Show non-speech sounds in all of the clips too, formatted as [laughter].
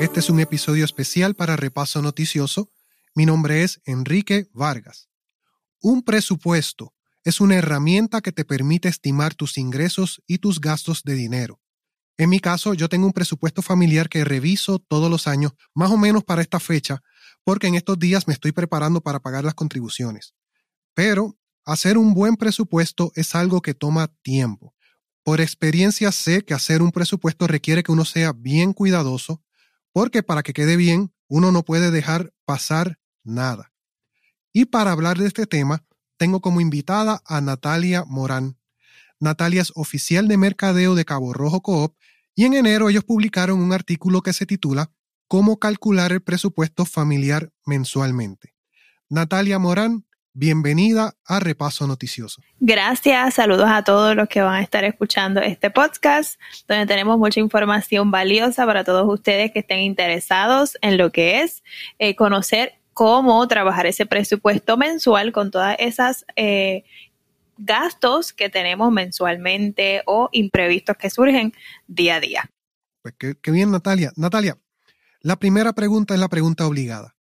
Este es un episodio especial para Repaso Noticioso. Mi nombre es Enrique Vargas. Un presupuesto es una herramienta que te permite estimar tus ingresos y tus gastos de dinero. En mi caso, yo tengo un presupuesto familiar que reviso todos los años, más o menos para esta fecha, porque en estos días me estoy preparando para pagar las contribuciones. Pero hacer un buen presupuesto es algo que toma tiempo. Por experiencia sé que hacer un presupuesto requiere que uno sea bien cuidadoso, porque para que quede bien, uno no puede dejar pasar nada. Y para hablar de este tema, tengo como invitada a Natalia Morán. Natalia es oficial de mercadeo de Cabo Rojo Coop y en enero ellos publicaron un artículo que se titula Cómo calcular el presupuesto familiar mensualmente. Natalia Morán, bienvenida a Repaso Noticioso. Gracias, saludos a todos los que van a estar escuchando este podcast, donde tenemos mucha información valiosa para todos ustedes que estén interesados en lo que es eh, conocer cómo trabajar ese presupuesto mensual con todas esas eh, gastos que tenemos mensualmente o imprevistos que surgen día a día. Pues qué, bien, Natalia. Natalia, la primera pregunta es la pregunta obligada.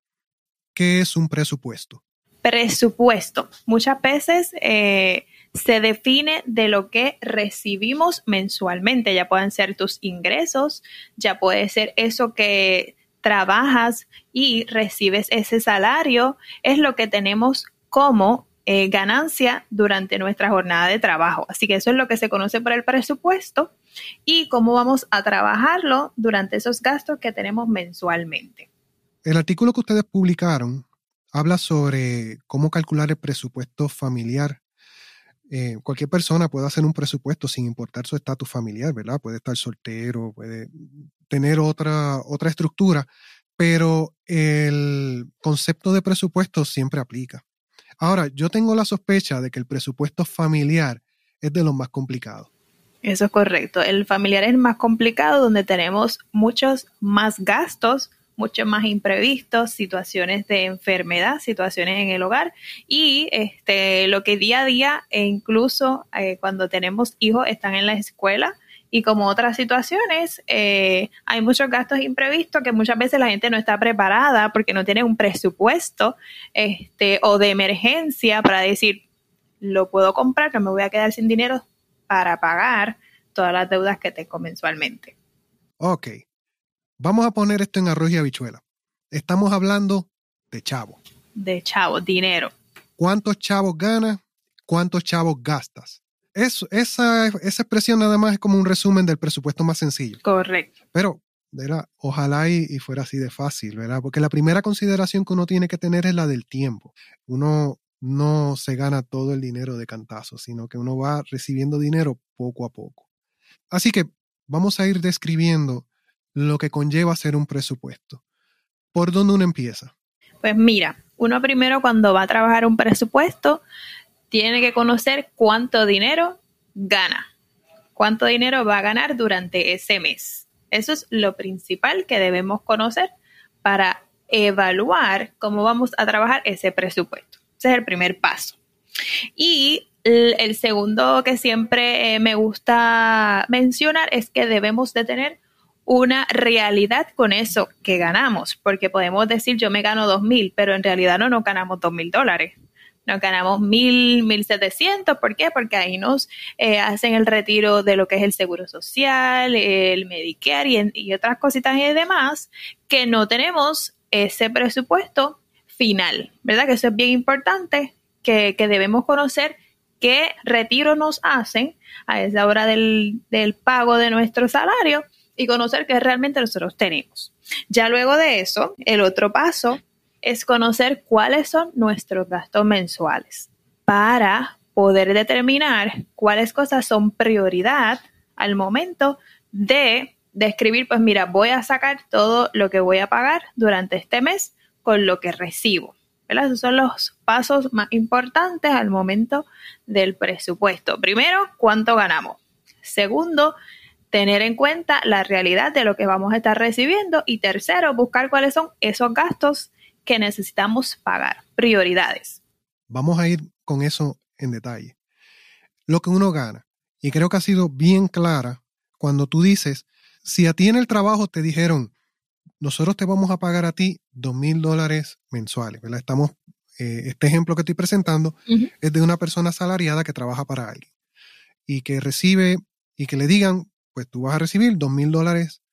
¿Qué es un presupuesto? Presupuesto. Muchas veces eh, se define de lo que recibimos mensualmente. Ya pueden ser tus ingresos, ya puede ser eso que trabajas y recibes ese salario, es lo que tenemos como eh, ganancia durante nuestra jornada de trabajo. Así que eso es lo que se conoce por el presupuesto y cómo vamos a trabajarlo durante esos gastos que tenemos mensualmente. El artículo que ustedes publicaron habla sobre cómo calcular el presupuesto familiar. Eh, cualquier persona puede hacer un presupuesto sin importar su estatus familiar, ¿verdad? Puede estar soltero, puede tener otra, otra estructura, pero el concepto de presupuesto siempre aplica. Ahora, yo tengo la sospecha de que el presupuesto familiar es de los más complicados. Eso es correcto. El familiar es más complicado donde tenemos muchos más gastos, muchos más imprevistos, situaciones de enfermedad, situaciones en el hogar y este, lo que día a día e incluso eh, cuando tenemos hijos están en la escuela, y como otras situaciones, eh, hay muchos gastos imprevistos que muchas veces la gente no está preparada porque no tiene un presupuesto este, o de emergencia para decir, lo puedo comprar, que me voy a quedar sin dinero para pagar todas las deudas que tengo mensualmente. Ok, vamos a poner esto en arroz y habichuela. Estamos hablando de chavo. De chavo, dinero. ¿Cuántos chavos ganas? ¿Cuántos chavos gastas? esa, expresión nada más es como un resumen del presupuesto más sencillo. Correcto. Pero, ojalá y, fuera así de fácil, ¿verdad? Porque la primera consideración que uno tiene que tener es la del tiempo. Uno no se gana todo el dinero de cantazo, sino que uno va recibiendo dinero poco a poco. Así que vamos a ir describiendo lo que conlleva hacer un presupuesto. ¿Por dónde uno empieza? Pues mira, uno primero cuando va a trabajar un presupuesto tiene que conocer cuánto dinero gana, cuánto dinero va a ganar durante ese mes. Eso es lo principal que debemos conocer para evaluar cómo vamos a trabajar ese presupuesto. Ese es el primer paso. Y el segundo que siempre eh, me gusta mencionar es que debemos de tener una realidad con eso que ganamos, porque podemos decir yo me gano dos mil, pero en realidad no nos ganamos dos mil dólares nos ganamos mil, mil setecientos. ¿Por qué? Porque ahí nos eh, hacen el retiro de lo que es el seguro social, el Medicare y, y otras cositas y demás que no tenemos ese presupuesto final, ¿verdad? Que eso es bien importante, que, que debemos conocer qué retiro nos hacen a esa hora del, del pago de nuestro salario y conocer qué realmente nosotros tenemos. Ya luego de eso, el otro paso es conocer cuáles son nuestros gastos mensuales para poder determinar cuáles cosas son prioridad al momento de describir, pues mira, voy a sacar todo lo que voy a pagar durante este mes con lo que recibo. Esos son los pasos más importantes al momento del presupuesto. Primero, cuánto ganamos. Segundo, tener en cuenta la realidad de lo que vamos a estar recibiendo. Y tercero, buscar cuáles son esos gastos que necesitamos pagar, prioridades. Vamos a ir con eso en detalle. Lo que uno gana, y creo que ha sido bien clara cuando tú dices, si a ti en el trabajo te dijeron, nosotros te vamos a pagar a ti dos mil dólares mensuales, ¿verdad? Estamos, eh, este ejemplo que estoy presentando es de una persona asalariada que trabaja para alguien y que recibe y que le digan, pues tú vas a recibir dos mil dólares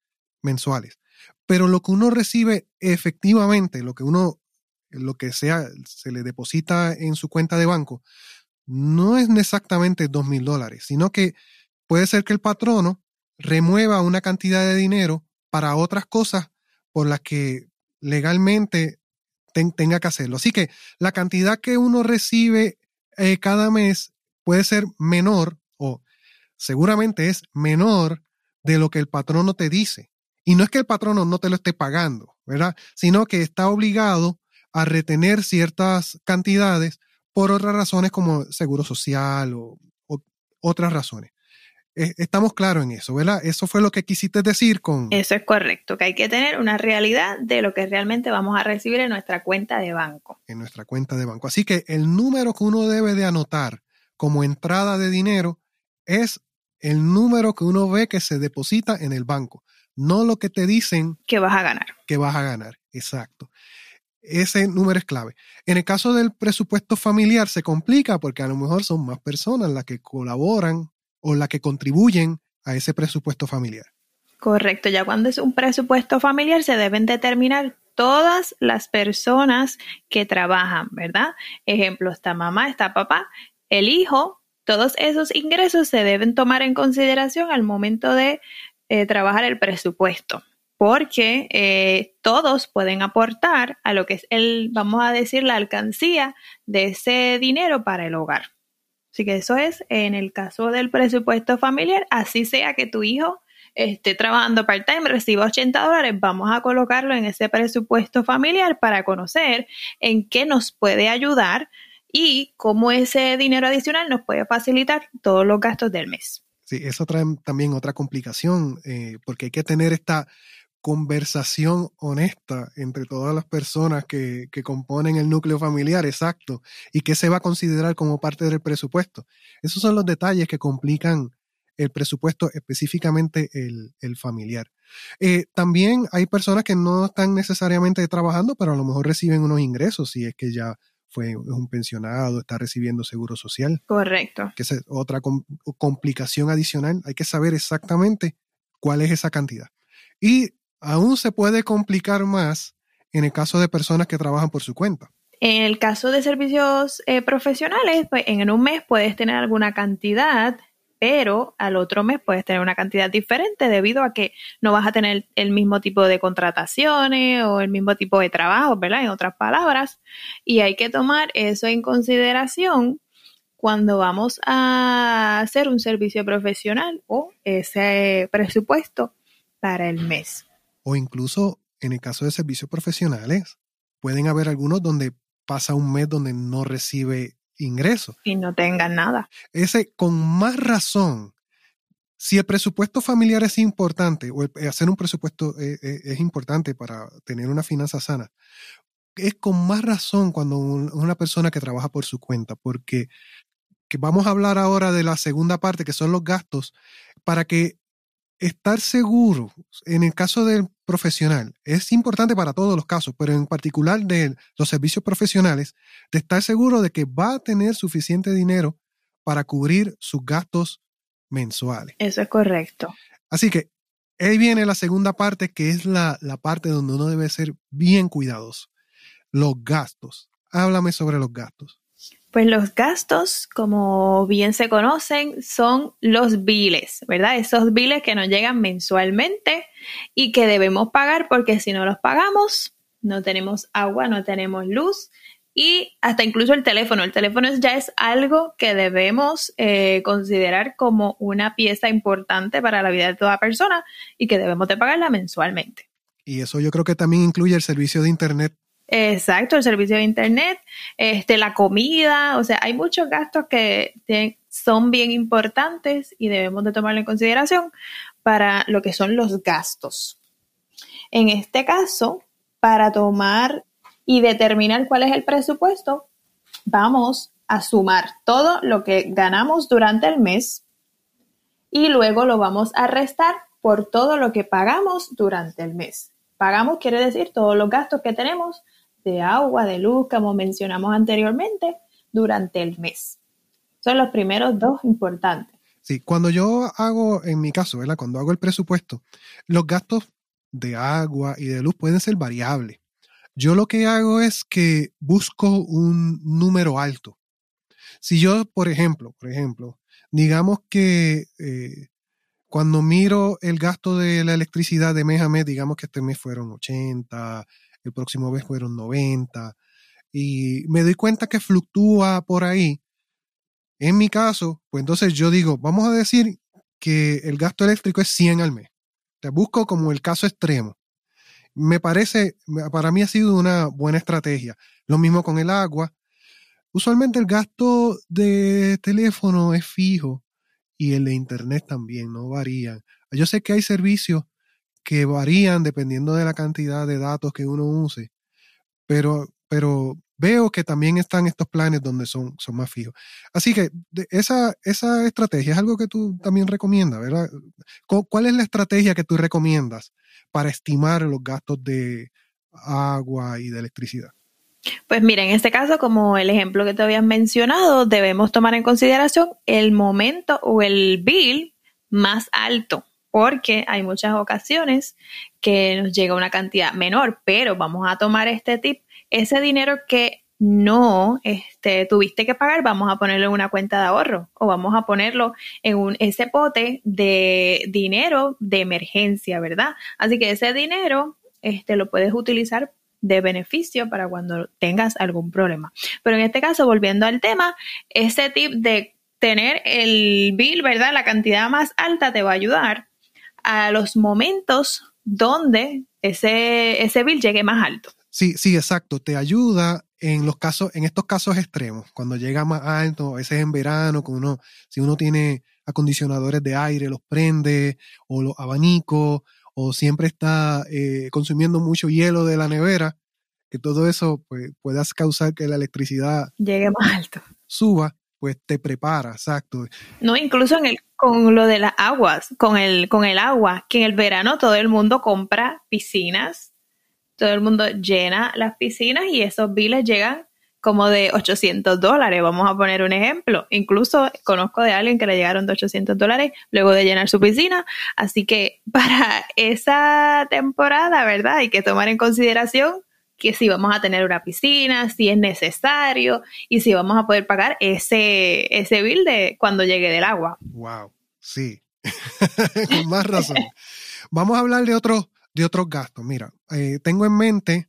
mensuales. Pero lo que uno recibe efectivamente, lo que uno, lo que sea, se le deposita en su cuenta de banco, no es exactamente dos mil dólares, sino que puede ser que el patrono remueva una cantidad de dinero para otras cosas por las que legalmente tenga que hacerlo. Así que la cantidad que uno recibe eh, cada mes puede ser menor seguramente es menor de lo que el patrono te dice. Y no es que el patrono no te lo esté pagando, ¿verdad? Sino que está obligado a retener ciertas cantidades por otras razones como seguro social o, otras razones. Eh, estamos claros en eso, ¿verdad? Eso fue lo que quisiste decir con... Eso es correcto, que hay que tener una realidad de lo que realmente vamos a recibir en nuestra cuenta de banco. En nuestra cuenta de banco. Así que el número que uno debe de anotar como entrada de dinero es el número que uno ve que se deposita en el banco, no lo que te dicen que vas a ganar. Que vas a ganar, exacto. Ese número es clave. En el caso del presupuesto familiar se complica porque a lo mejor son más personas las que colaboran o las que contribuyen a ese presupuesto familiar. Correcto, ya cuando es un presupuesto familiar se deben determinar todas las personas que trabajan, ¿verdad? Ejemplo, está mamá, está papá, el hijo, todos esos ingresos se deben tomar en consideración al momento de eh, trabajar el presupuesto porque eh, todos pueden aportar a lo que es el, vamos a decir, la alcancía de ese dinero para el hogar. Así que eso es en el caso del presupuesto familiar, así sea que tu hijo esté trabajando part-time, reciba 80 dólares, vamos a colocarlo en ese presupuesto familiar para conocer en qué nos puede ayudar y cómo ese dinero adicional nos puede facilitar todos los gastos del mes. Sí, eso trae también otra complicación, eh, porque hay que tener esta conversación honesta entre todas las personas que, componen el núcleo familiar, exacto, y qué se va a considerar como parte del presupuesto. Esos son los detalles que complican el presupuesto, específicamente el, familiar. Eh, también hay personas que no están necesariamente trabajando, pero a lo mejor reciben unos ingresos, si es que ya fue un pensionado, está recibiendo seguro social. Correcto. Que es otra complicación adicional. Hay que saber exactamente cuál es esa cantidad. Y aún se puede complicar más en el caso de personas que trabajan por su cuenta. En el caso de servicios eh, profesionales, pues en un mes puedes tener alguna cantidad, pero al otro mes puedes tener una cantidad diferente debido a que no vas a tener el mismo tipo de contrataciones o el mismo tipo de trabajo, ¿verdad? En otras palabras, y hay que tomar eso en consideración cuando vamos a hacer un servicio profesional o ese presupuesto para el mes o incluso en el caso de servicios profesionales, pueden haber algunos donde pasa un mes donde no recibe ingresos. Y no tengan nada. Ese, con más razón, si el presupuesto familiar es importante, o hacer un presupuesto es, eh, eh, es importante para tener una finanza sana, es con más razón cuando una persona que trabaja por su cuenta, porque que vamos a hablar ahora de la segunda parte, que son los gastos, para que estar seguro, en el caso del profesional, es importante para todos los casos, pero en particular de los servicios profesionales, de estar seguro de que va a tener suficiente dinero para cubrir sus gastos mensuales. Eso es correcto. Así que ahí viene la segunda parte, que es la, la parte donde uno debe ser bien cuidadoso. Los gastos. Háblame sobre los gastos. Pues los gastos, como bien se conocen, son los biles, ¿verdad? Esos biles que nos llegan mensualmente y que debemos pagar porque si no los pagamos, no tenemos agua, no tenemos luz y hasta incluso el teléfono. El teléfono ya es algo que debemos eh, considerar como una pieza importante para la vida de toda persona y que debemos de pagarla mensualmente. Y eso yo creo que también incluye el servicio de Internet Exacto, el servicio de internet, este, la comida, o sea, hay muchos gastos que son bien importantes y debemos de tomarlo en consideración para lo que son los gastos. En este caso, para tomar y determinar cuál es el presupuesto, vamos a sumar todo lo que ganamos durante el mes y luego lo vamos a restar por todo lo que pagamos durante el mes. Pagamos quiere decir todos los gastos que tenemos de agua, de luz, como mencionamos anteriormente, durante el mes. Son los primeros dos importantes. Sí, cuando yo hago, en mi caso. Cuando hago el presupuesto, los gastos de agua y de luz pueden ser variables. Yo lo que hago es que busco un número alto. Si yo, por ejemplo, por ejemplo, digamos que eh, cuando miro el gasto de la electricidad de mes a mes, digamos que este mes fueron 80, el próximo mes fueron 90, y me doy cuenta que fluctúa por ahí. En mi caso, pues entonces yo digo, vamos a decir que el gasto eléctrico es 100 al mes. Te busco como el caso extremo. Me parece, para mí ha sido una buena estrategia. Lo mismo con el agua. Usualmente el gasto de teléfono es fijo y el de internet también, no varían. Yo sé que hay servicios que varían dependiendo de la cantidad de datos que uno use, pero, pero veo que también están estos planes donde son, son más fijos. Así que esa, esa estrategia es algo que tú también recomiendas, ¿verdad? ¿Cuál es la estrategia que tú recomiendas para estimar los gastos de agua y de electricidad? Pues mira, en este caso, como el ejemplo que te habías mencionado, debemos tomar en consideración el momento o el bill más alto, porque hay muchas ocasiones que nos llega una cantidad menor, pero vamos a tomar este tip, ese dinero que no este, tuviste que pagar, vamos a ponerlo en una cuenta de ahorro o vamos a ponerlo en un, ese pote de dinero de emergencia, ¿verdad? Así que ese dinero este, lo puedes utilizar de beneficio para cuando tengas algún problema. Pero en este caso, volviendo al tema, ese tip de tener el bill, ¿verdad? La cantidad más alta te va a ayudar a los momentos donde ese, ese bill llegue más alto. Sí, sí, exacto. Te ayuda en los casos, en estos casos extremos, cuando llega más alto, a veces en verano, uno, si uno tiene acondicionadores de aire, los prende, o los abanicos, o siempre está eh, consumiendo mucho hielo de la nevera, que todo eso pues, puedas causar que la electricidad llegue más alto. Suba, pues te prepara, exacto. No, incluso en el, con lo de las aguas, con el, con el agua, que en el verano todo el mundo compra piscinas, todo el mundo llena las piscinas y esos biles llegan como de 800 dólares, vamos a poner un ejemplo. Incluso conozco de alguien que le llegaron de 800 dólares luego de llenar su piscina. Así que para [laughs] esa temporada, ¿verdad? Hay que tomar en consideración que si vamos a tener una piscina, si es necesario y si vamos a poder pagar ese, ese bill de cuando llegue del agua. Wow, sí, [laughs] con más razón. vamos a hablar de otros de otros gastos. Mira, eh, tengo en mente,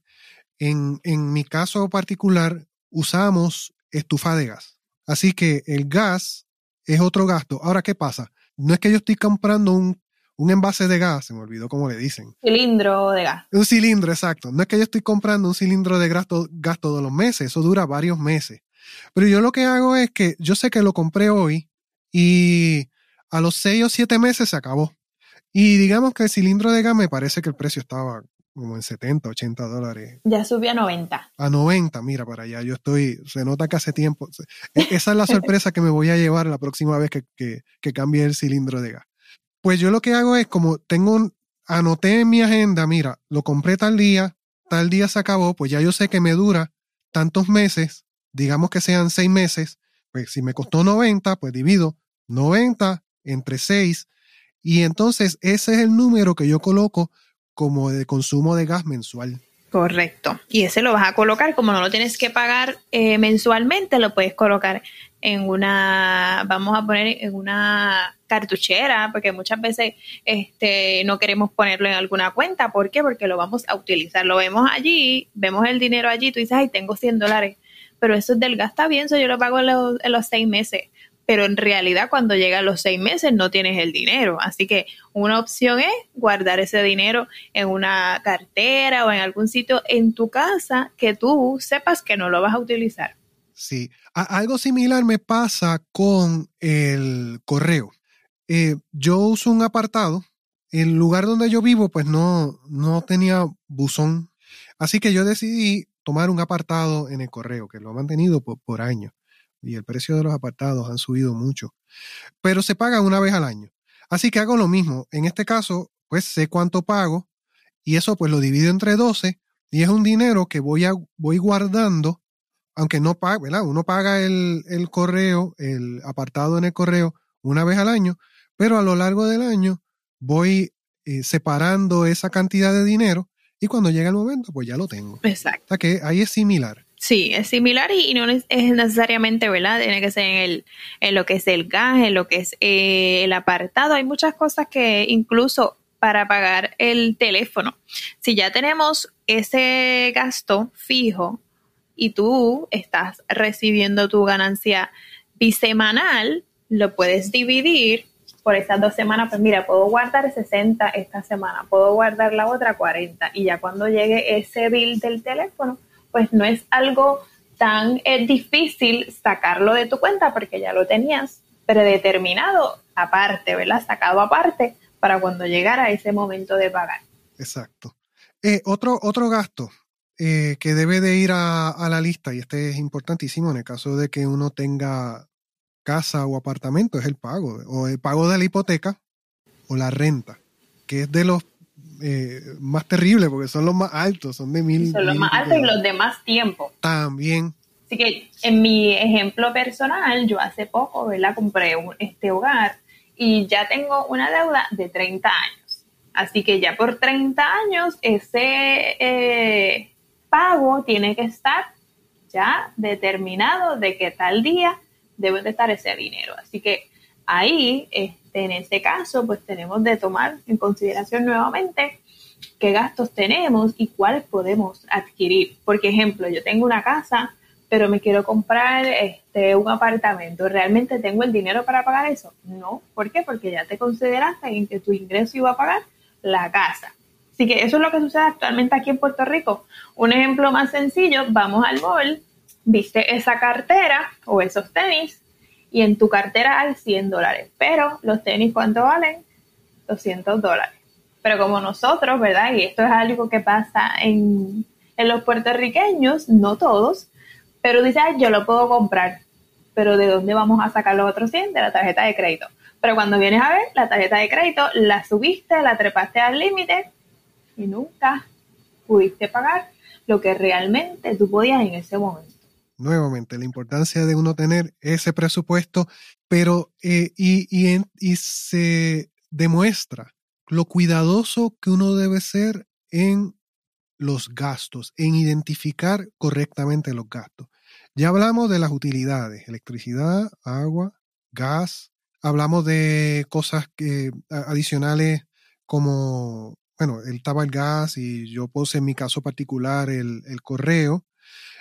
en, en mi caso particular, usamos estufa de gas. Así que el gas es otro gasto. Ahora, ¿qué pasa? No es que yo estoy comprando un, envase de gas, se me olvidó cómo le dicen. Cilindro de gas. Un cilindro, exacto. No es que yo estoy comprando un cilindro de gas, gas todos los meses, eso dura varios meses. Pero yo lo que hago es que yo sé que lo compré hoy y a los seis o siete meses se acabó. Y digamos que el cilindro de gas me parece que el precio estaba como en 70, 80 dólares. Ya subió a 90. A 90, mira para allá. Yo estoy, se nota que hace tiempo. E, esa es la sorpresa que me voy a llevar la próxima vez que, que, cambie el cilindro de gas. Pues yo lo que hago es como tengo un, anoté en mi agenda, mira, lo compré tal día, tal día se acabó, pues ya yo sé que me dura tantos meses, digamos que sean seis meses, pues si me costó 90, pues divido 90 entre 6 y entonces ese es el número que yo coloco como de consumo de gas mensual. Correcto. Y ese lo vas a colocar, como no lo tienes que pagar eh, mensualmente, lo puedes colocar en una, vamos a poner en una cartuchera, porque muchas veces este, no queremos ponerlo en alguna cuenta. ¿Por qué? Porque lo vamos a utilizar. Lo vemos allí, vemos el dinero allí, tú dices, ay, tengo 100 dólares, pero eso es del gas, está bien, yo lo pago en los, en los seis meses pero en realidad cuando llegan los seis meses no tienes el dinero. Así que una opción es guardar ese dinero en una cartera o en algún sitio en tu casa que tú sepas que no lo vas a utilizar. Sí, algo similar me pasa con el correo. Eh, yo uso un apartado. El lugar donde yo vivo pues no, no tenía buzón. Así que yo decidí tomar un apartado en el correo, que lo ha mantenido por, por años y el precio de los apartados han subido mucho, pero se paga una vez al año. Así que hago lo mismo. En este caso, pues sé cuánto pago y eso pues lo divido entre 12 y es un dinero que voy, a, voy guardando, aunque no pague, ¿verdad? Uno paga el, el correo, el apartado en el correo una vez al año, pero a lo largo del año voy eh, separando esa cantidad de dinero y cuando llega el momento, pues ya lo tengo. Exacto. O sea que ahí es similar. Sí, es similar y, no es, necesariamente, ¿verdad? Tiene que ser en, el, en lo que es el gas, en lo que es eh, el apartado. Hay muchas cosas que incluso para pagar el teléfono, si ya tenemos ese gasto fijo y tú estás recibiendo tu ganancia bisemanal, lo puedes dividir por esas dos semanas, pues mira, puedo guardar 60 esta semana, puedo guardar la otra 40 y ya cuando llegue ese bill del teléfono, pues no es algo tan eh, difícil sacarlo de tu cuenta porque ya lo tenías predeterminado aparte, ¿verdad? Sacado aparte para cuando llegara ese momento de pagar. Exacto. Eh, otro, otro gasto eh, que debe de ir a, a, la lista, y este es importantísimo en el caso de que uno tenga casa o apartamento, es el pago, o el pago de la hipoteca o la renta, que es de los eh, más terrible porque son los más altos, son de mil. Son los más altos y los de más tiempo. También. Así que en mi ejemplo personal, yo hace poco, ¿verdad? Compré este hogar y ya tengo una deuda de 30 años. Así que ya por 30 años ese eh, pago tiene que estar ya determinado de que tal día debe de estar ese dinero. Así que ahí, este, en este caso, pues tenemos de tomar en consideración nuevamente qué gastos tenemos y cuáles podemos adquirir. Por ejemplo, yo tengo una casa, pero me quiero comprar este, un apartamento. ¿Realmente tengo el dinero para pagar eso? No. ¿Por qué? Porque ya te consideraste en que tu ingreso iba a pagar la casa. Así que eso es lo que sucede actualmente aquí en Puerto Rico. Un ejemplo más sencillo, vamos al mall, viste esa cartera o esos tenis y en tu cartera hay 100 dólares, pero los tenis ¿cuánto valen? 200 dólares. Pero como nosotros, ¿verdad? Y esto es algo que pasa en, en los puertorriqueños, no todos, pero dice, yo lo puedo comprar, pero ¿de dónde vamos a sacar los otros 100? De la tarjeta de crédito. Pero cuando vienes a ver, la tarjeta de crédito la subiste, la trepaste al límite y nunca pudiste pagar lo que realmente tú podías en ese momento nuevamente, la importancia de uno tener ese presupuesto, pero eh, y, y, y se demuestra lo cuidadoso que uno debe ser en los gastos, en identificar correctamente los gastos. Ya hablamos de las utilidades, electricidad, agua, gas, hablamos de cosas que, adicionales como, bueno, el tabaco, el gas y yo puse en mi caso particular el, el correo,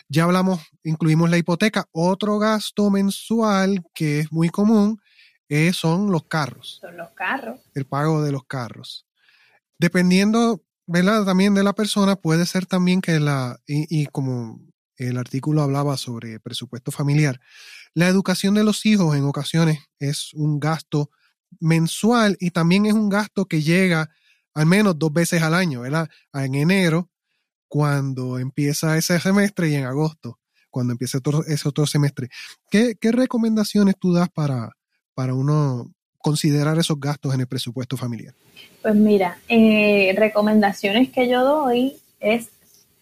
ya hablamos, incluimos la hipoteca. Otro gasto mensual que es muy común eh, son los carros. Son los carros. El pago de los carros. Dependiendo, ¿verdad? También de la persona, puede ser también que la, y, como el artículo hablaba sobre presupuesto familiar, la educación de los hijos en ocasiones es un gasto mensual y también es un gasto que llega al menos dos veces al año, ¿verdad? En enero cuando empieza ese semestre y en agosto, cuando empieza ese otro semestre. ¿Qué, recomendaciones tú das para, para uno considerar esos gastos en el presupuesto familiar? Pues mira, eh, recomendaciones que yo doy es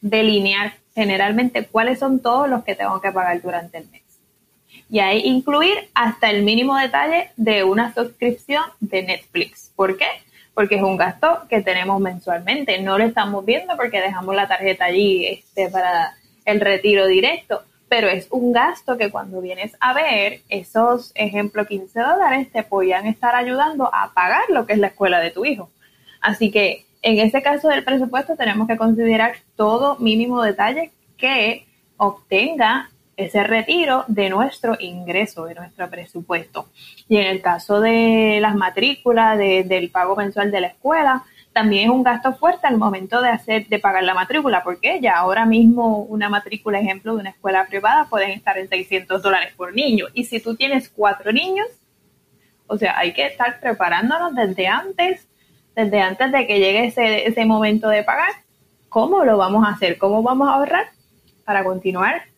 delinear generalmente cuáles son todos los que tengo que pagar durante el mes. Y ahí incluir hasta el mínimo detalle de una suscripción de Netflix. ¿Por qué? Porque es un gasto que tenemos mensualmente. No lo estamos viendo porque dejamos la tarjeta allí este, para el retiro directo, pero es un gasto que cuando vienes a ver esos, ejemplo, 15 dólares te podían estar ayudando a pagar lo que es la escuela de tu hijo. Así que en ese caso del presupuesto tenemos que considerar todo mínimo detalle que obtenga ese retiro de nuestro ingreso, de nuestro presupuesto. Y en el caso de las matrículas, del pago mensual de la escuela, también es un gasto fuerte al momento de hacer, de pagar la matrícula, porque ya ahora mismo una matrícula, ejemplo, de una escuela privada pueden estar en 600 dólares por niño. Y si tú tienes cuatro niños, o sea, hay que estar preparándonos desde antes, desde antes de que llegue ese, ese momento de pagar. ¿Cómo lo vamos a hacer? ¿Cómo vamos a ahorrar para continuar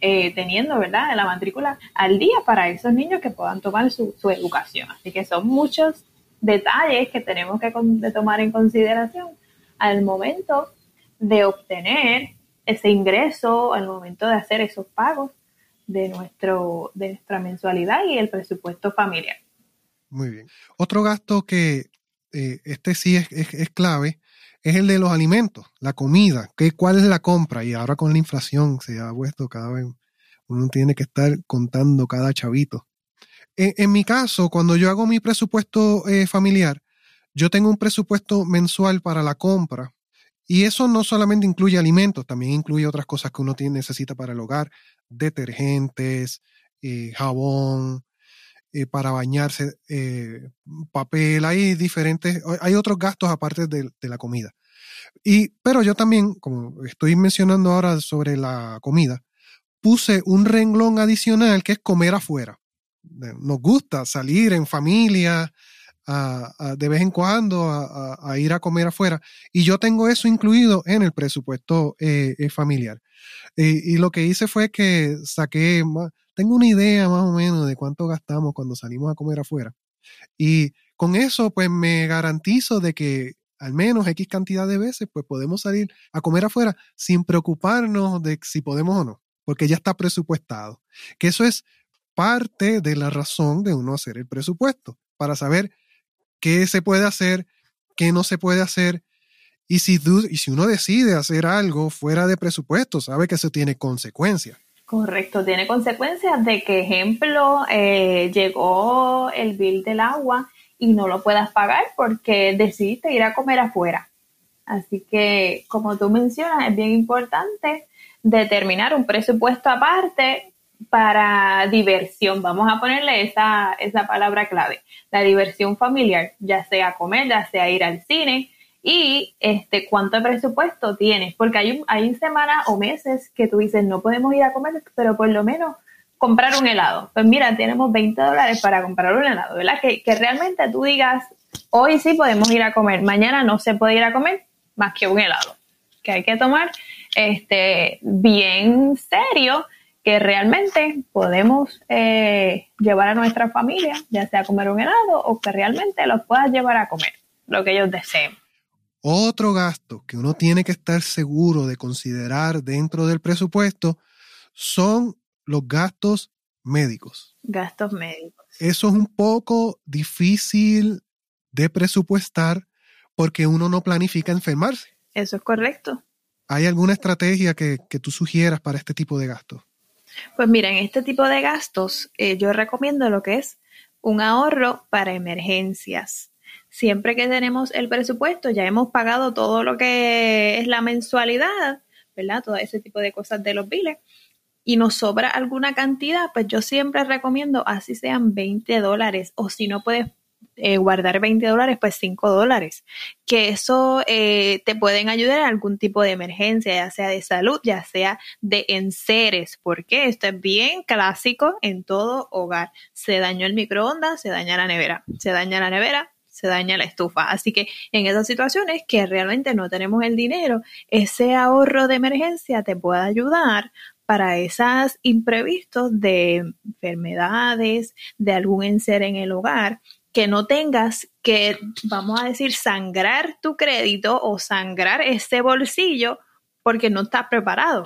eh, teniendo, ¿verdad?, la matrícula al día para esos niños que puedan tomar su, educación. Así que son muchos detalles que tenemos que tomar en consideración al momento de obtener ese ingreso, al momento de hacer esos pagos de, nuestro, de nuestra mensualidad y el presupuesto familiar. Muy bien. Otro gasto que eh, este sí es, es, clave es el de los alimentos, la comida, que, cuál es la compra. Y ahora con la inflación se ha puesto cada vez, uno tiene que estar contando cada chavito. En, mi caso, cuando yo hago mi presupuesto eh, familiar, yo tengo un presupuesto mensual para la compra. Y eso no solamente incluye alimentos, también incluye otras cosas que uno tiene, necesita para el hogar, detergentes, eh, jabón, para bañarse, papel, hay diferentes, hay otros gastos aparte de, la comida. Y, pero yo también, como estoy mencionando ahora sobre la comida, puse un renglón adicional que es comer afuera. Nos gusta salir en familia, de vez en cuando a, ir a comer afuera. Y yo tengo eso incluido en el presupuesto eh, eh, familiar. y lo que hice fue que saqué, tengo una idea más o menos de cuánto gastamos cuando salimos a comer afuera. Y con eso, pues me garantizo de que al menos X cantidad de veces, pues podemos salir a comer afuera sin preocuparnos de si podemos o no, porque ya está presupuestado. Que eso es parte de la razón de uno hacer el presupuesto, para saber qué se puede hacer, qué no se puede hacer. Y si, y si uno decide hacer algo fuera de presupuesto, sabe que eso tiene consecuencias. Correcto, tiene consecuencias de que, ejemplo, eh, llegó el bill del agua y no lo puedas pagar porque decidiste ir a comer afuera. Así que, como tú mencionas, es bien importante determinar un presupuesto aparte para diversión. Vamos a ponerle esa, esa palabra clave, la diversión familiar, ya sea comer, ya sea ir al cine y este cuánto presupuesto tienes, porque hay, hay semanas o meses que tú dices no podemos ir a comer, pero por lo menos comprar un helado. Pues mira, tenemos 20 dólares para comprar un helado, ¿verdad? Que, que realmente tú digas, hoy sí podemos ir a comer, mañana no se puede ir a comer más que un helado. Que hay que tomar este bien serio que realmente podemos eh, llevar a nuestra familia, ya sea comer un helado o que realmente los puedas llevar a comer, lo que ellos deseen. Otro gasto que uno tiene que estar seguro de considerar dentro del presupuesto son los gastos médicos. Gastos médicos. Eso es un poco difícil de presupuestar porque uno no planifica enfermarse. Eso es correcto. ¿Hay alguna estrategia que, tú sugieras para este tipo de gastos? Pues mira, en este tipo de gastos eh, yo recomiendo lo que es un ahorro para emergencias. Siempre que tenemos el presupuesto, ya hemos pagado todo lo que es la mensualidad, ¿verdad? Todo ese tipo de cosas de los biles y nos sobra alguna cantidad, pues yo siempre recomiendo así sean 20 dólares o si no puedes eh, guardar 20 dólares, pues 5 dólares, que eso eh, te pueden ayudar en algún tipo de emergencia, ya sea de salud, ya sea de enseres, porque esto es bien clásico en todo hogar. Se dañó el microondas, se daña la nevera, se daña la nevera, se daña la estufa. Así que en esas situaciones que realmente no tenemos el dinero, ese ahorro de emergencia te puede ayudar para esos imprevistos de enfermedades, de algún enser en el hogar, que no tengas que, vamos a decir, sangrar tu crédito o sangrar ese bolsillo porque no estás preparado.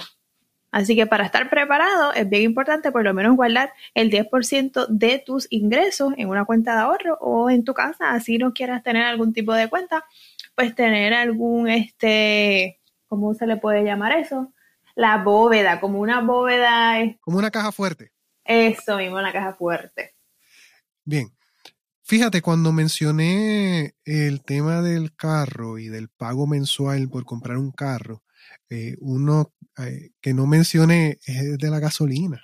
Así que para estar preparado es bien importante por lo menos guardar el 10% de tus ingresos en una cuenta de ahorro o en tu casa, así no quieras tener algún tipo de cuenta, pues tener algún, este, ¿cómo se le puede llamar eso? la bóveda, como una bóveda. Como una caja fuerte. Eso mismo, una caja fuerte. Bien. Fíjate, cuando mencioné el tema del carro y del pago mensual por comprar un carro, eh, uno eh, que no mencioné es de la gasolina.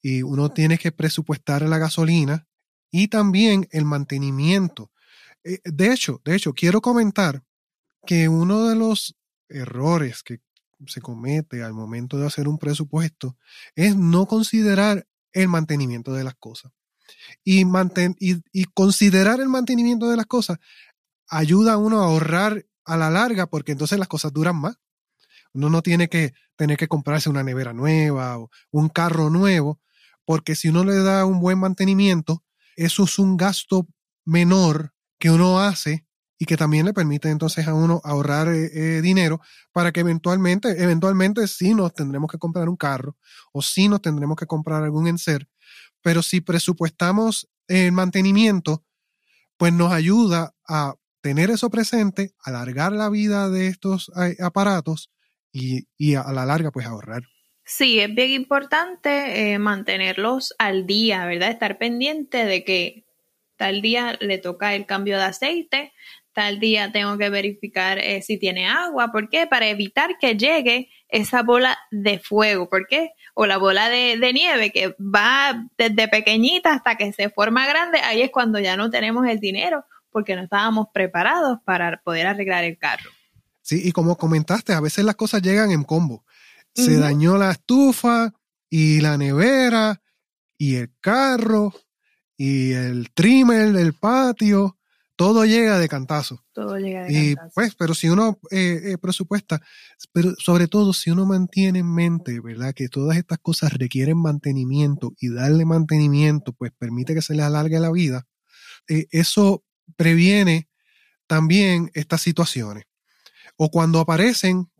Y uno tiene que presupuestar la gasolina y también el mantenimiento. Eh, de hecho, de hecho, quiero comentar que uno de los errores que se comete al momento de hacer un presupuesto es no considerar el mantenimiento de las cosas. Y, y, considerar el mantenimiento de las cosas ayuda a uno a ahorrar a la larga porque entonces las cosas duran más. Uno no tiene que tener que comprarse una nevera nueva o un carro nuevo, porque si uno le da un buen mantenimiento, eso es un gasto menor que uno hace y que también le permite entonces a uno ahorrar eh, eh, dinero para que eventualmente, eventualmente sí nos tendremos que comprar un carro o sí nos tendremos que comprar algún enser, pero si presupuestamos el mantenimiento, pues nos ayuda a tener eso presente, alargar la vida de estos eh, aparatos y, a la larga pues ahorrar. Sí, es bien importante mantenerlos al día, ¿verdad? Estar pendiente de que tal día le toca el cambio de aceite, tal día tengo que verificar eh, si tiene agua. ¿Por qué? Para evitar que llegue esa bola de fuego. ¿Por qué? O la bola de, nieve que va desde pequeñita hasta que se forma grande. Ahí es cuando ya no tenemos el dinero porque no estábamos preparados para poder arreglar el carro. Sí, y como comentaste, a veces las cosas llegan en combo. Se dañó la estufa y la nevera y el carro y el trimmer del patio todo llega de cantazo. Todo llega de y, Pues, pero si uno eh, eh, presupuesta, pero sobre todo si uno mantiene en mente, ¿verdad? Que todas estas cosas requieren mantenimiento y darle mantenimiento, pues permite que se le alargue la vida, eh, eso previene también estas situaciones. O cuando aparecen,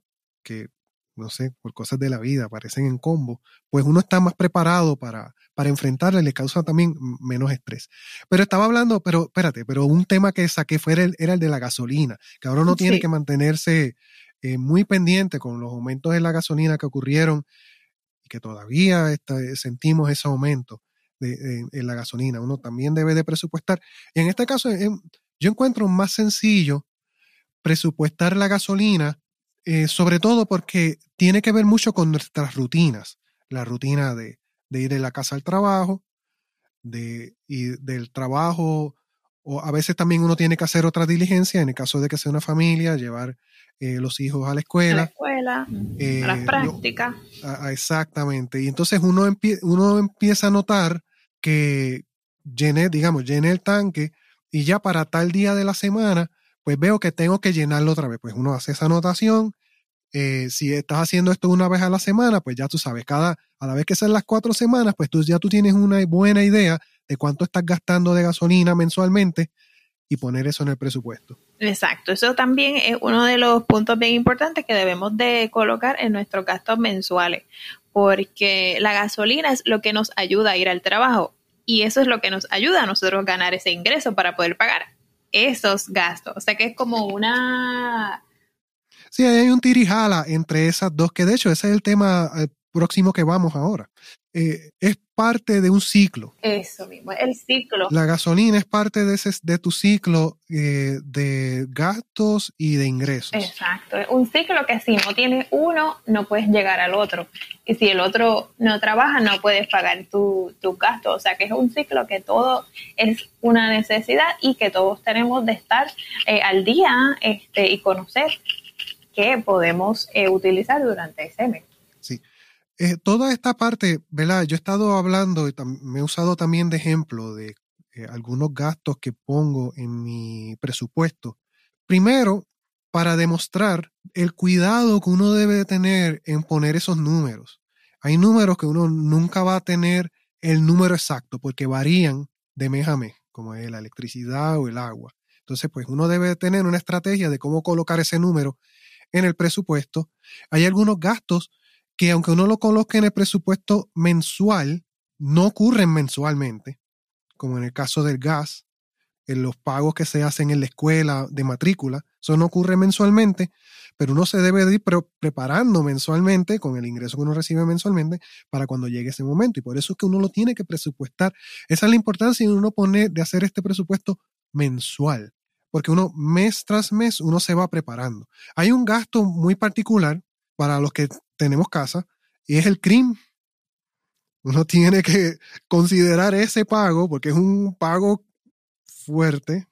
que no sé, por cosas de la vida, aparecen en combo, pues uno está más preparado para, para enfrentarle, le causa también menos estrés. Pero estaba hablando, pero espérate, pero un tema que saqué fuera el, era el de la gasolina, que ahora uno tiene que mantenerse eh, muy pendiente con los aumentos de la gasolina que ocurrieron y que todavía sentimos ese aumento de, en la gasolina. Uno también debe de presupuestar. Y en este caso, yo encuentro más sencillo presupuestar la gasolina eh, sobre todo porque tiene que ver mucho con nuestras rutinas, la rutina de, ir de la casa al trabajo, de, y del trabajo, o a veces también uno tiene que hacer otra diligencia, en el caso de que sea una familia, llevar eh, los hijos a la escuela. A la escuela, a las eh, prácticas. exactamente. Y entonces uno, uno empieza a notar que llené, digamos, llené el tanque y ya para tal día de la semana pues veo que tengo que llenarlo otra vez. Pues uno hace esa anotación. Eh, si estás haciendo esto una vez a la semana, pues ya tú sabes, cada, a la vez que sean las cuatro semanas, pues tú ya tú tienes una buena idea de cuánto estás gastando de gasolina mensualmente y poner eso en el presupuesto. Exacto, eso también es uno de los puntos bien importantes que debemos de colocar en nuestros gastos mensuales, porque la gasolina es lo que nos ayuda a ir al trabajo y eso es lo que nos ayuda a nosotros ganar ese ingreso para poder pagar esos gastos. O sea que es como una... Sí, hay un tirijala entre esas dos, que de hecho ese es el tema eh, próximo que vamos ahora. Eh, es parte de un ciclo. Eso mismo, el ciclo. La gasolina es parte de, ese, de tu ciclo eh, de gastos y de ingresos. Exacto, es un ciclo que si no tienes uno, no puedes llegar al otro. Y si el otro no trabaja, no puedes pagar tus tu gastos. O sea que es un ciclo que todo es una necesidad y que todos tenemos de estar eh, al día este, y conocer que podemos utilizar durante ese mes. Eh, toda esta parte, ¿verdad? Yo he estado hablando y me he usado también de ejemplo de eh, algunos gastos que pongo en mi presupuesto. Primero, para demostrar el cuidado que uno debe tener en poner esos números. Hay números que uno nunca va a tener el número exacto porque varían de mes a mes, como es la electricidad o el agua. Entonces, pues uno debe tener una estrategia de cómo colocar ese número en el presupuesto. Hay algunos gastos que aunque uno lo coloque en el presupuesto mensual, no ocurren mensualmente, como en el caso del gas, en los pagos que se hacen en la escuela de matrícula, eso no ocurre mensualmente, pero uno se debe de ir preparando mensualmente con el ingreso que uno recibe mensualmente para cuando llegue ese momento. Y por eso es que uno lo tiene que presupuestar. Esa es la importancia de uno poner, de hacer este presupuesto mensual, porque uno mes tras mes uno se va preparando. Hay un gasto muy particular para los que tenemos casa y es el crimen. Uno [laughs] tiene que considerar ese pago porque es un pago fuerte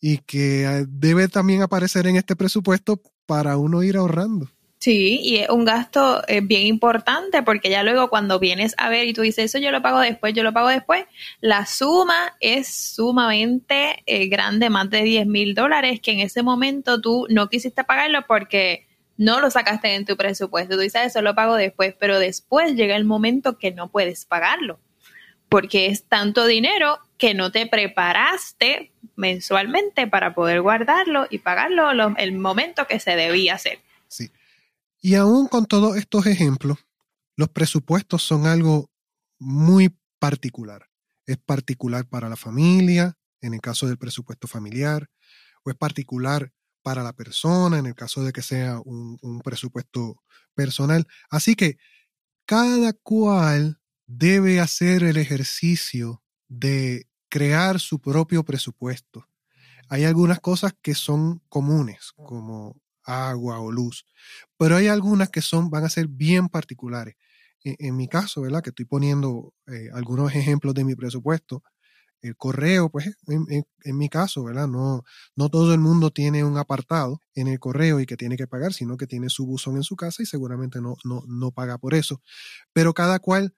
y que eh, debe también aparecer en este presupuesto para uno ir ahorrando. Sí, y es un gasto eh, bien importante porque ya luego cuando vienes a ver y tú dices, eso yo lo pago después, yo lo pago después, la suma es sumamente eh, grande, más de 10 mil dólares, que en ese momento tú no quisiste pagarlo porque no lo sacaste en tu presupuesto, tú dices, eso lo pago después, pero después llega el momento que no puedes pagarlo, porque es tanto dinero que no te preparaste mensualmente para poder guardarlo y pagarlo el momento que se debía hacer. Sí. Y aún con todos estos ejemplos, los presupuestos son algo muy particular. Es particular para la familia, en el caso del presupuesto familiar, o es particular para la persona, en el caso de que sea un, presupuesto personal. Así que cada cual debe hacer el ejercicio de crear su propio presupuesto. Hay algunas cosas que son comunes, como agua o luz, pero hay algunas que son, van a ser bien particulares. En, mi caso, ¿verdad? Que estoy poniendo eh, algunos ejemplos de mi presupuesto, el correo, pues en, mi caso, ¿verdad? No, no todo el mundo tiene un apartado en el correo y que tiene que pagar, sino que tiene su buzón en su casa y seguramente no, no, no paga por eso. Pero cada cual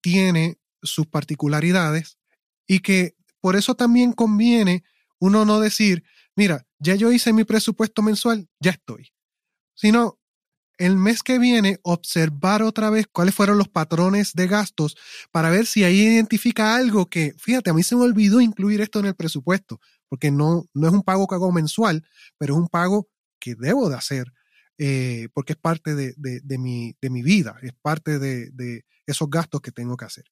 tiene sus particularidades y que por eso también conviene uno no decir, mira, ya yo hice mi presupuesto mensual, ya estoy. Sino el mes que viene observar otra vez cuáles fueron los patrones de gastos para ver si ahí identifica algo que, fíjate, a mí se me olvidó incluir esto en el presupuesto, porque no, no es un pago que hago mensual, pero es un pago que debo de hacer, eh, porque es parte de, mi, de mi vida, es parte de, de esos gastos que tengo que hacer.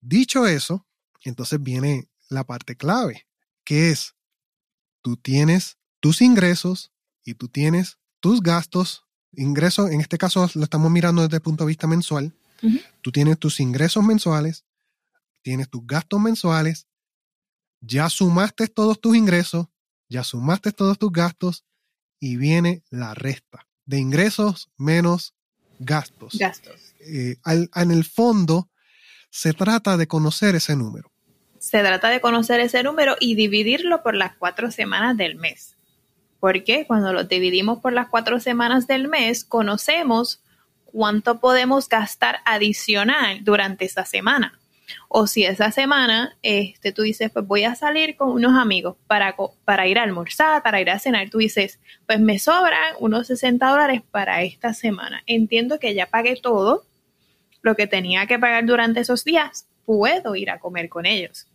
Dicho eso, entonces viene la parte clave, que es, tú tienes tus ingresos y tú tienes tus gastos, ingresos, en este caso lo estamos mirando desde el punto de vista mensual, tú tienes tus ingresos mensuales, tienes tus gastos mensuales, ya sumaste todos tus ingresos, ya sumaste todos tus gastos y viene la resta de ingresos menos gastos. Gastos. Eh, en el fondo, se trata de conocer ese número. Se trata de conocer ese número y dividirlo por las cuatro semanas del mes porque cuando lo dividimos por las cuatro semanas del mes, conocemos cuánto podemos gastar adicional durante esa semana. O si esa semana este, tú dices, pues voy a salir con unos amigos para, para ir a almorzar, para ir a cenar, tú dices, pues me sobran unos 60 dólares para esta semana. Entiendo que ya pagué todo lo que tenía que pagar durante esos días, puedo ir a comer con ellos.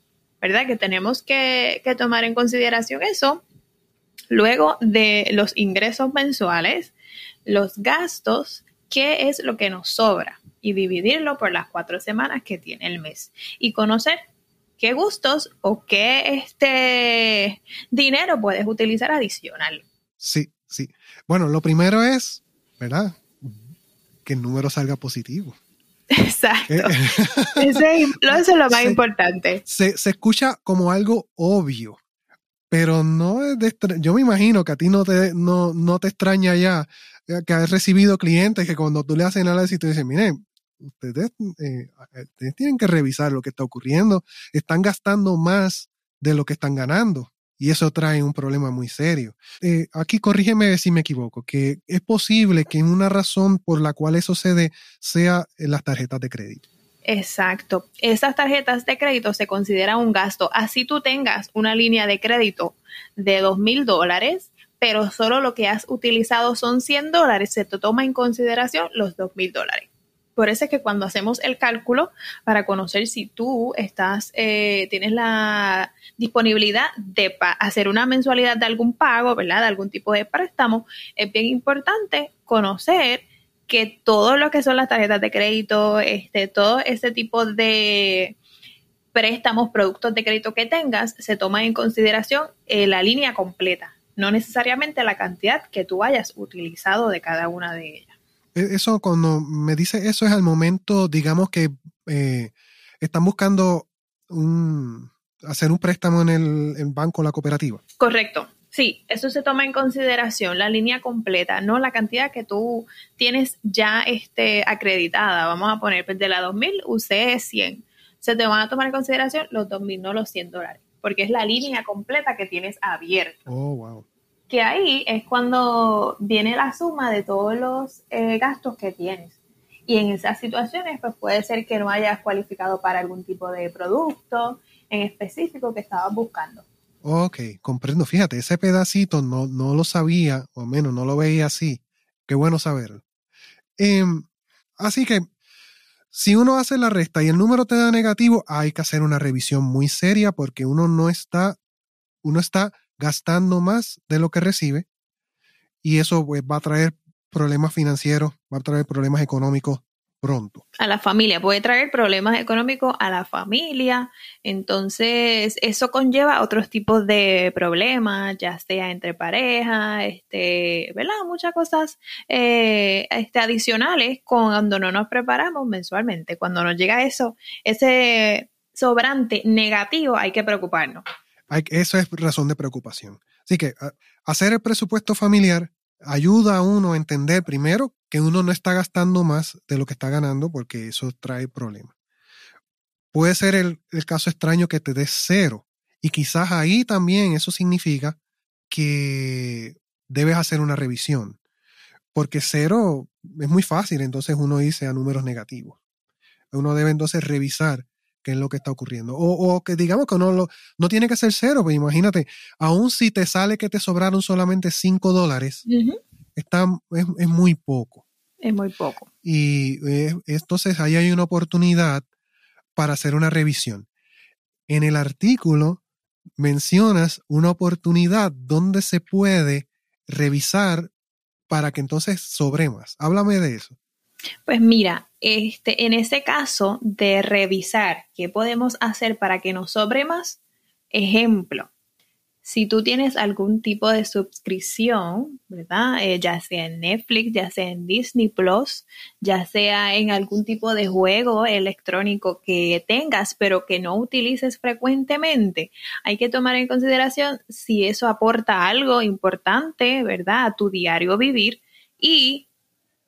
¿Verdad? Que tenemos que, que tomar en consideración eso Luego de los ingresos mensuales, los gastos, qué es lo que nos sobra y dividirlo por las cuatro semanas que tiene el mes y conocer qué gustos o qué este dinero puedes utilizar adicional. Sí, sí. Bueno, lo primero es, ¿verdad? Que el número salga positivo. Exacto. Eh, eso es lo más [laughs] importante. Se, se, escucha como algo obvio, pero no es de yo me imagino que a ti no te, no, no te extraña ya eh, que has recibido clientes que cuando tú le haces análisis te dicen, miren, ustedes, eh, ustedes tienen que revisar lo que está ocurriendo, están gastando más de lo que están ganando. Y eso trae un problema muy serio. Eh, aquí corrígeme si me equivoco, que es posible que una razón por la cual eso se dé sea las tarjetas de crédito. Exacto. Esas tarjetas de crédito se consideran un gasto. Así tú tengas una línea de crédito de dos mil dólares, pero solo lo que has utilizado son 100 dólares, se te toma en consideración los dos mil dólares. Por eso es que cuando hacemos el cálculo para conocer si tú estás, eh, tienes la disponibilidad de hacer una mensualidad de algún pago, ¿verdad? De algún tipo de préstamo, es bien importante conocer que todo lo que son las tarjetas de crédito, este, todo ese tipo de préstamos, productos de crédito que tengas, se toma en consideración eh, la línea completa, no necesariamente la cantidad que tú hayas utilizado de cada una de ellas. E, eso, cuando me dice eso es al momento, digamos que eh, están buscando un, hacer un préstamo en el, el banco o la cooperativa. Correcto. Sí, eso se toma en consideración, la línea completa, no la cantidad que tú tienes ya este, acreditada. Vamos a poner, pues, de la 2000 usé 100. Se te van a tomar en consideración los 2000, no los 100 dólares, porque es la línea completa que tienes abierta. Oh, wow. Que ahí es cuando viene la suma de todos los eh, gastos que tienes. Y en esas situaciones, pues puede ser que no hayas cualificado para algún tipo de producto en específico que estabas buscando Ok, comprendo. Fíjate, ese pedacito no, no lo sabía, o menos no lo veía así. Qué bueno saberlo. Em, así que, si uno hace la resta y el número te da negativo, hay que hacer una revisión muy seria porque uno no está, uno está gastando más de lo que recibe y eso pues, va a traer problemas financieros, va a traer problemas económicos pronto. A la familia, puede traer problemas económicos a la familia, entonces eso conlleva otros tipos de problemas, ya sea entre parejas, este, ¿verdad? Muchas cosas eh, este, adicionales cuando no nos preparamos mensualmente. Cuando nos llega eso, ese sobrante negativo, hay que preocuparnos. Hay, eso es razón de preocupación. Así que hacer el presupuesto familiar ayuda a uno a entender primero que uno no está gastando más de lo que está ganando porque eso trae problemas. Puede ser el, caso extraño que te des cero y quizás ahí también eso significa que debes hacer una revisión porque cero es muy fácil, entonces uno dice a números negativos. Uno debe entonces revisar qué es lo que está ocurriendo. O, que digamos que no, lo, no tiene que ser cero, pues imagínate, aun si te sale que te sobraron solamente cinco dólares, está, es, muy poco. Es muy poco. Y eh, entonces ahí hay una oportunidad para hacer una revisión. En el artículo mencionas una oportunidad donde se puede revisar para que entonces sobre más. Háblame de eso. Pues mira, este, en ese caso de revisar qué podemos hacer para que nos sobre más, ejemplo, si tú tienes algún tipo de suscripción, ¿verdad? Eh, ya sea en Netflix, ya sea en Disney Plus, ya sea en algún tipo de juego electrónico que tengas, pero que no utilices frecuentemente, hay que tomar en consideración si eso aporta algo importante, ¿verdad? A tu diario vivir y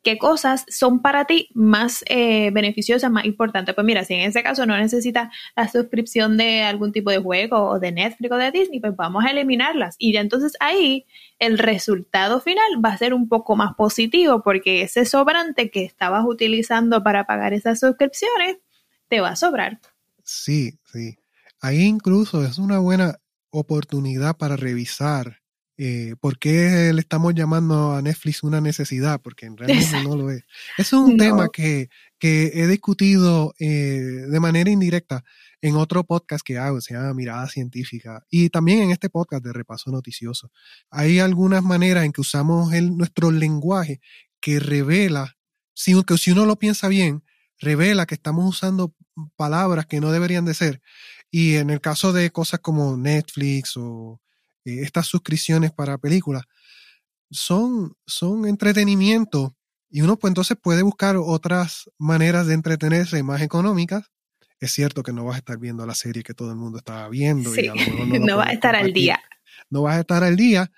qué cosas son para ti más eh, beneficiosas, más importantes. Pues mira, si en ese caso no necesitas la suscripción de algún tipo de juego o de Netflix o de Disney, pues vamos a eliminarlas. Y ya entonces ahí el resultado final va a ser un poco más positivo porque ese sobrante que estabas utilizando para pagar esas suscripciones te va a sobrar. Sí, sí. Ahí incluso es una buena oportunidad para revisar eh, ¿por qué le estamos llamando a Netflix una necesidad? Porque en realidad no lo es. es un tema que, he discutido eh, de manera indirecta en otro podcast que hago, se llama Mirada Científica, y también en este podcast de Repaso Noticioso. Hay algunas maneras en que usamos el, nuestro lenguaje que revela, si, que si uno lo piensa bien, revela que estamos usando palabras que no deberían de ser. Y en el caso de cosas como Netflix o eh, estas suscripciones para películas son, son entretenimiento y uno pues entonces puede buscar otras maneras de entretenerse más económicas. Es cierto que no vas a estar viendo la serie que todo el mundo estaba viendo. y [laughs] no, vas a estar al día. No vas a estar al día,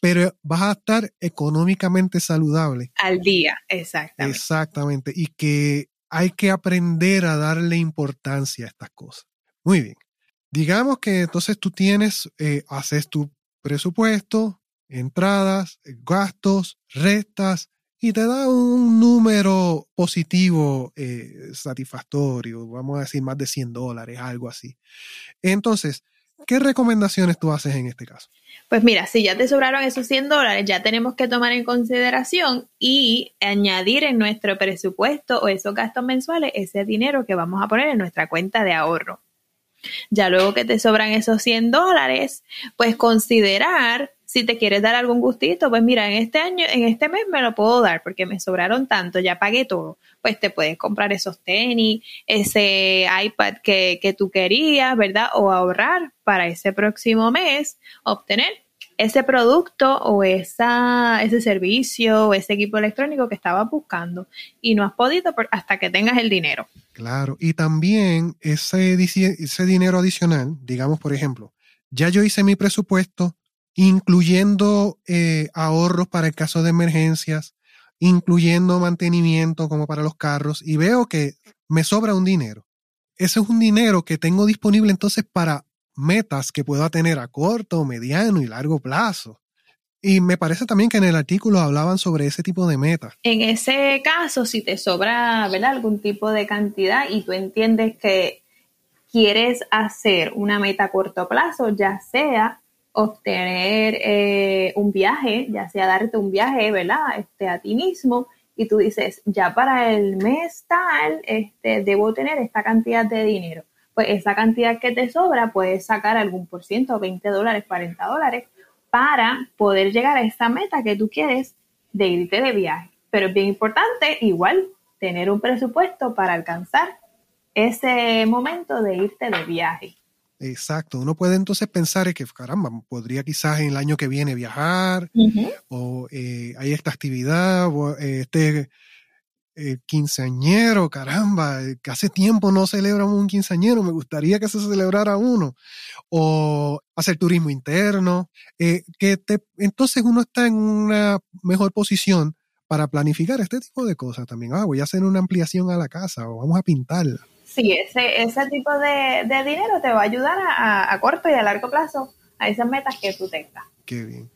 pero vas a estar económicamente saludable. Al día, exactamente. Exactamente. Y que hay que aprender a darle importancia a estas cosas. Muy bien. Digamos que entonces tú tienes, eh, haces tu presupuesto, entradas, gastos, restas, y te da un número positivo eh, satisfactorio, vamos a decir más de 100 dólares, algo así. Entonces, ¿qué recomendaciones tú haces en este caso? Pues mira, si ya te sobraron esos 100 dólares, ya tenemos que tomar en consideración y añadir en nuestro presupuesto o esos gastos mensuales ese dinero que vamos a poner en nuestra cuenta de ahorro. Ya luego que te sobran esos 100 dólares, pues considerar si te quieres dar algún gustito, pues mira, en este año, en este mes me lo puedo dar porque me sobraron tanto, ya pagué todo. Pues te puedes comprar esos tenis, ese iPad que, que tú querías, ¿verdad? O ahorrar para ese próximo mes, obtener ese producto o esa, ese servicio o ese equipo electrónico que estabas buscando y no has podido hasta que tengas el dinero. Claro, y también ese, ese dinero adicional, digamos por ejemplo, ya yo hice mi presupuesto, incluyendo eh, ahorros para el caso de emergencias, incluyendo mantenimiento como para los carros, y veo que me sobra un dinero. Ese es un dinero que tengo disponible entonces para metas que pueda tener a corto, mediano y largo plazo. Y me parece también que en el artículo hablaban sobre ese tipo de metas. En ese caso, si te sobra ¿verdad? algún tipo de cantidad y tú entiendes que quieres hacer una meta a corto plazo, ya sea obtener eh, un viaje, ya sea darte un viaje, ¿verdad? Este, a ti mismo, y tú dices, ya para el mes tal, este, debo tener esta cantidad de dinero. Pues esa cantidad que te sobra, puedes sacar algún por ciento, 20 dólares, 40 dólares, para poder llegar a esa meta que tú quieres de irte de viaje. Pero es bien importante, igual, tener un presupuesto para alcanzar ese momento de irte de viaje. Exacto, uno puede entonces pensar que, caramba, podría quizás en el año que viene viajar, o eh, hay esta actividad, o eh, este eh, quinceañero, caramba, que hace tiempo no celebramos un quinceañero, me gustaría que se celebrara uno, o hacer turismo interno, que te, entonces uno está en una mejor posición para planificar este tipo de cosas también. Ah, voy a hacer una ampliación a la casa, o vamos a pintarla sí, ese, ese tipo de, dinero te va a ayudar a, corto y a largo plazo a esas metas que tú tengas. Qué bien.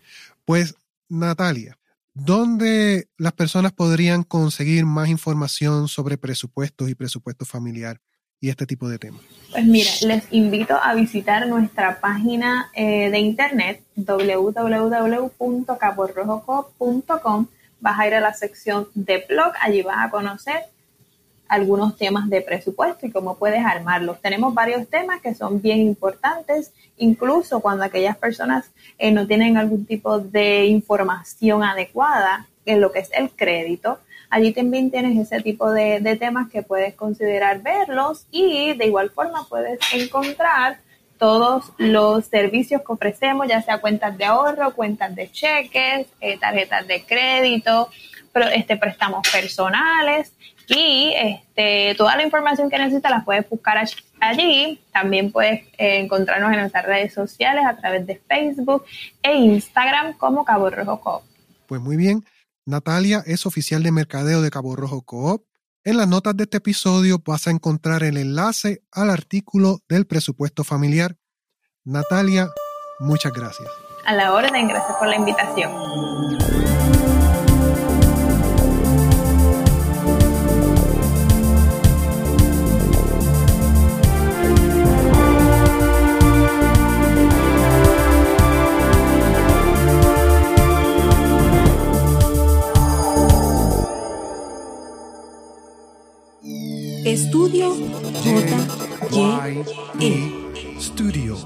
Pues, Natalia, ¿dónde las personas podrían conseguir más información sobre presupuestos y presupuesto familiar y este tipo de temas? Pues mira, les invito a visitar nuestra página eh, de internet www.caporrojocop.com. Vas a ir a la sección de blog, allí vas a conocer algunos temas de presupuesto y cómo puedes armarlos. Tenemos varios temas que son bien importantes, incluso cuando aquellas personas eh, no tienen algún tipo de información adecuada en lo que es el crédito. Allí también tienes ese tipo de, temas que puedes considerar verlos y de igual forma puedes encontrar todos los servicios que ofrecemos, ya sea cuentas de ahorro, cuentas de cheques, eh, tarjetas de crédito, este, préstamos personales y este, toda la información que necesitas la puedes buscar allí. También puedes eh, encontrarnos en nuestras redes sociales a través de Facebook e Instagram como Cabo Rojo Coop. Pues muy bien. Natalia es oficial de mercadeo de Cabo Rojo Coop. En las notas de este episodio vas a encontrar el enlace al artículo del presupuesto familiar. Natalia, muchas gracias. A la orden, gracias por la invitación. Estudio J. Y. E. Studio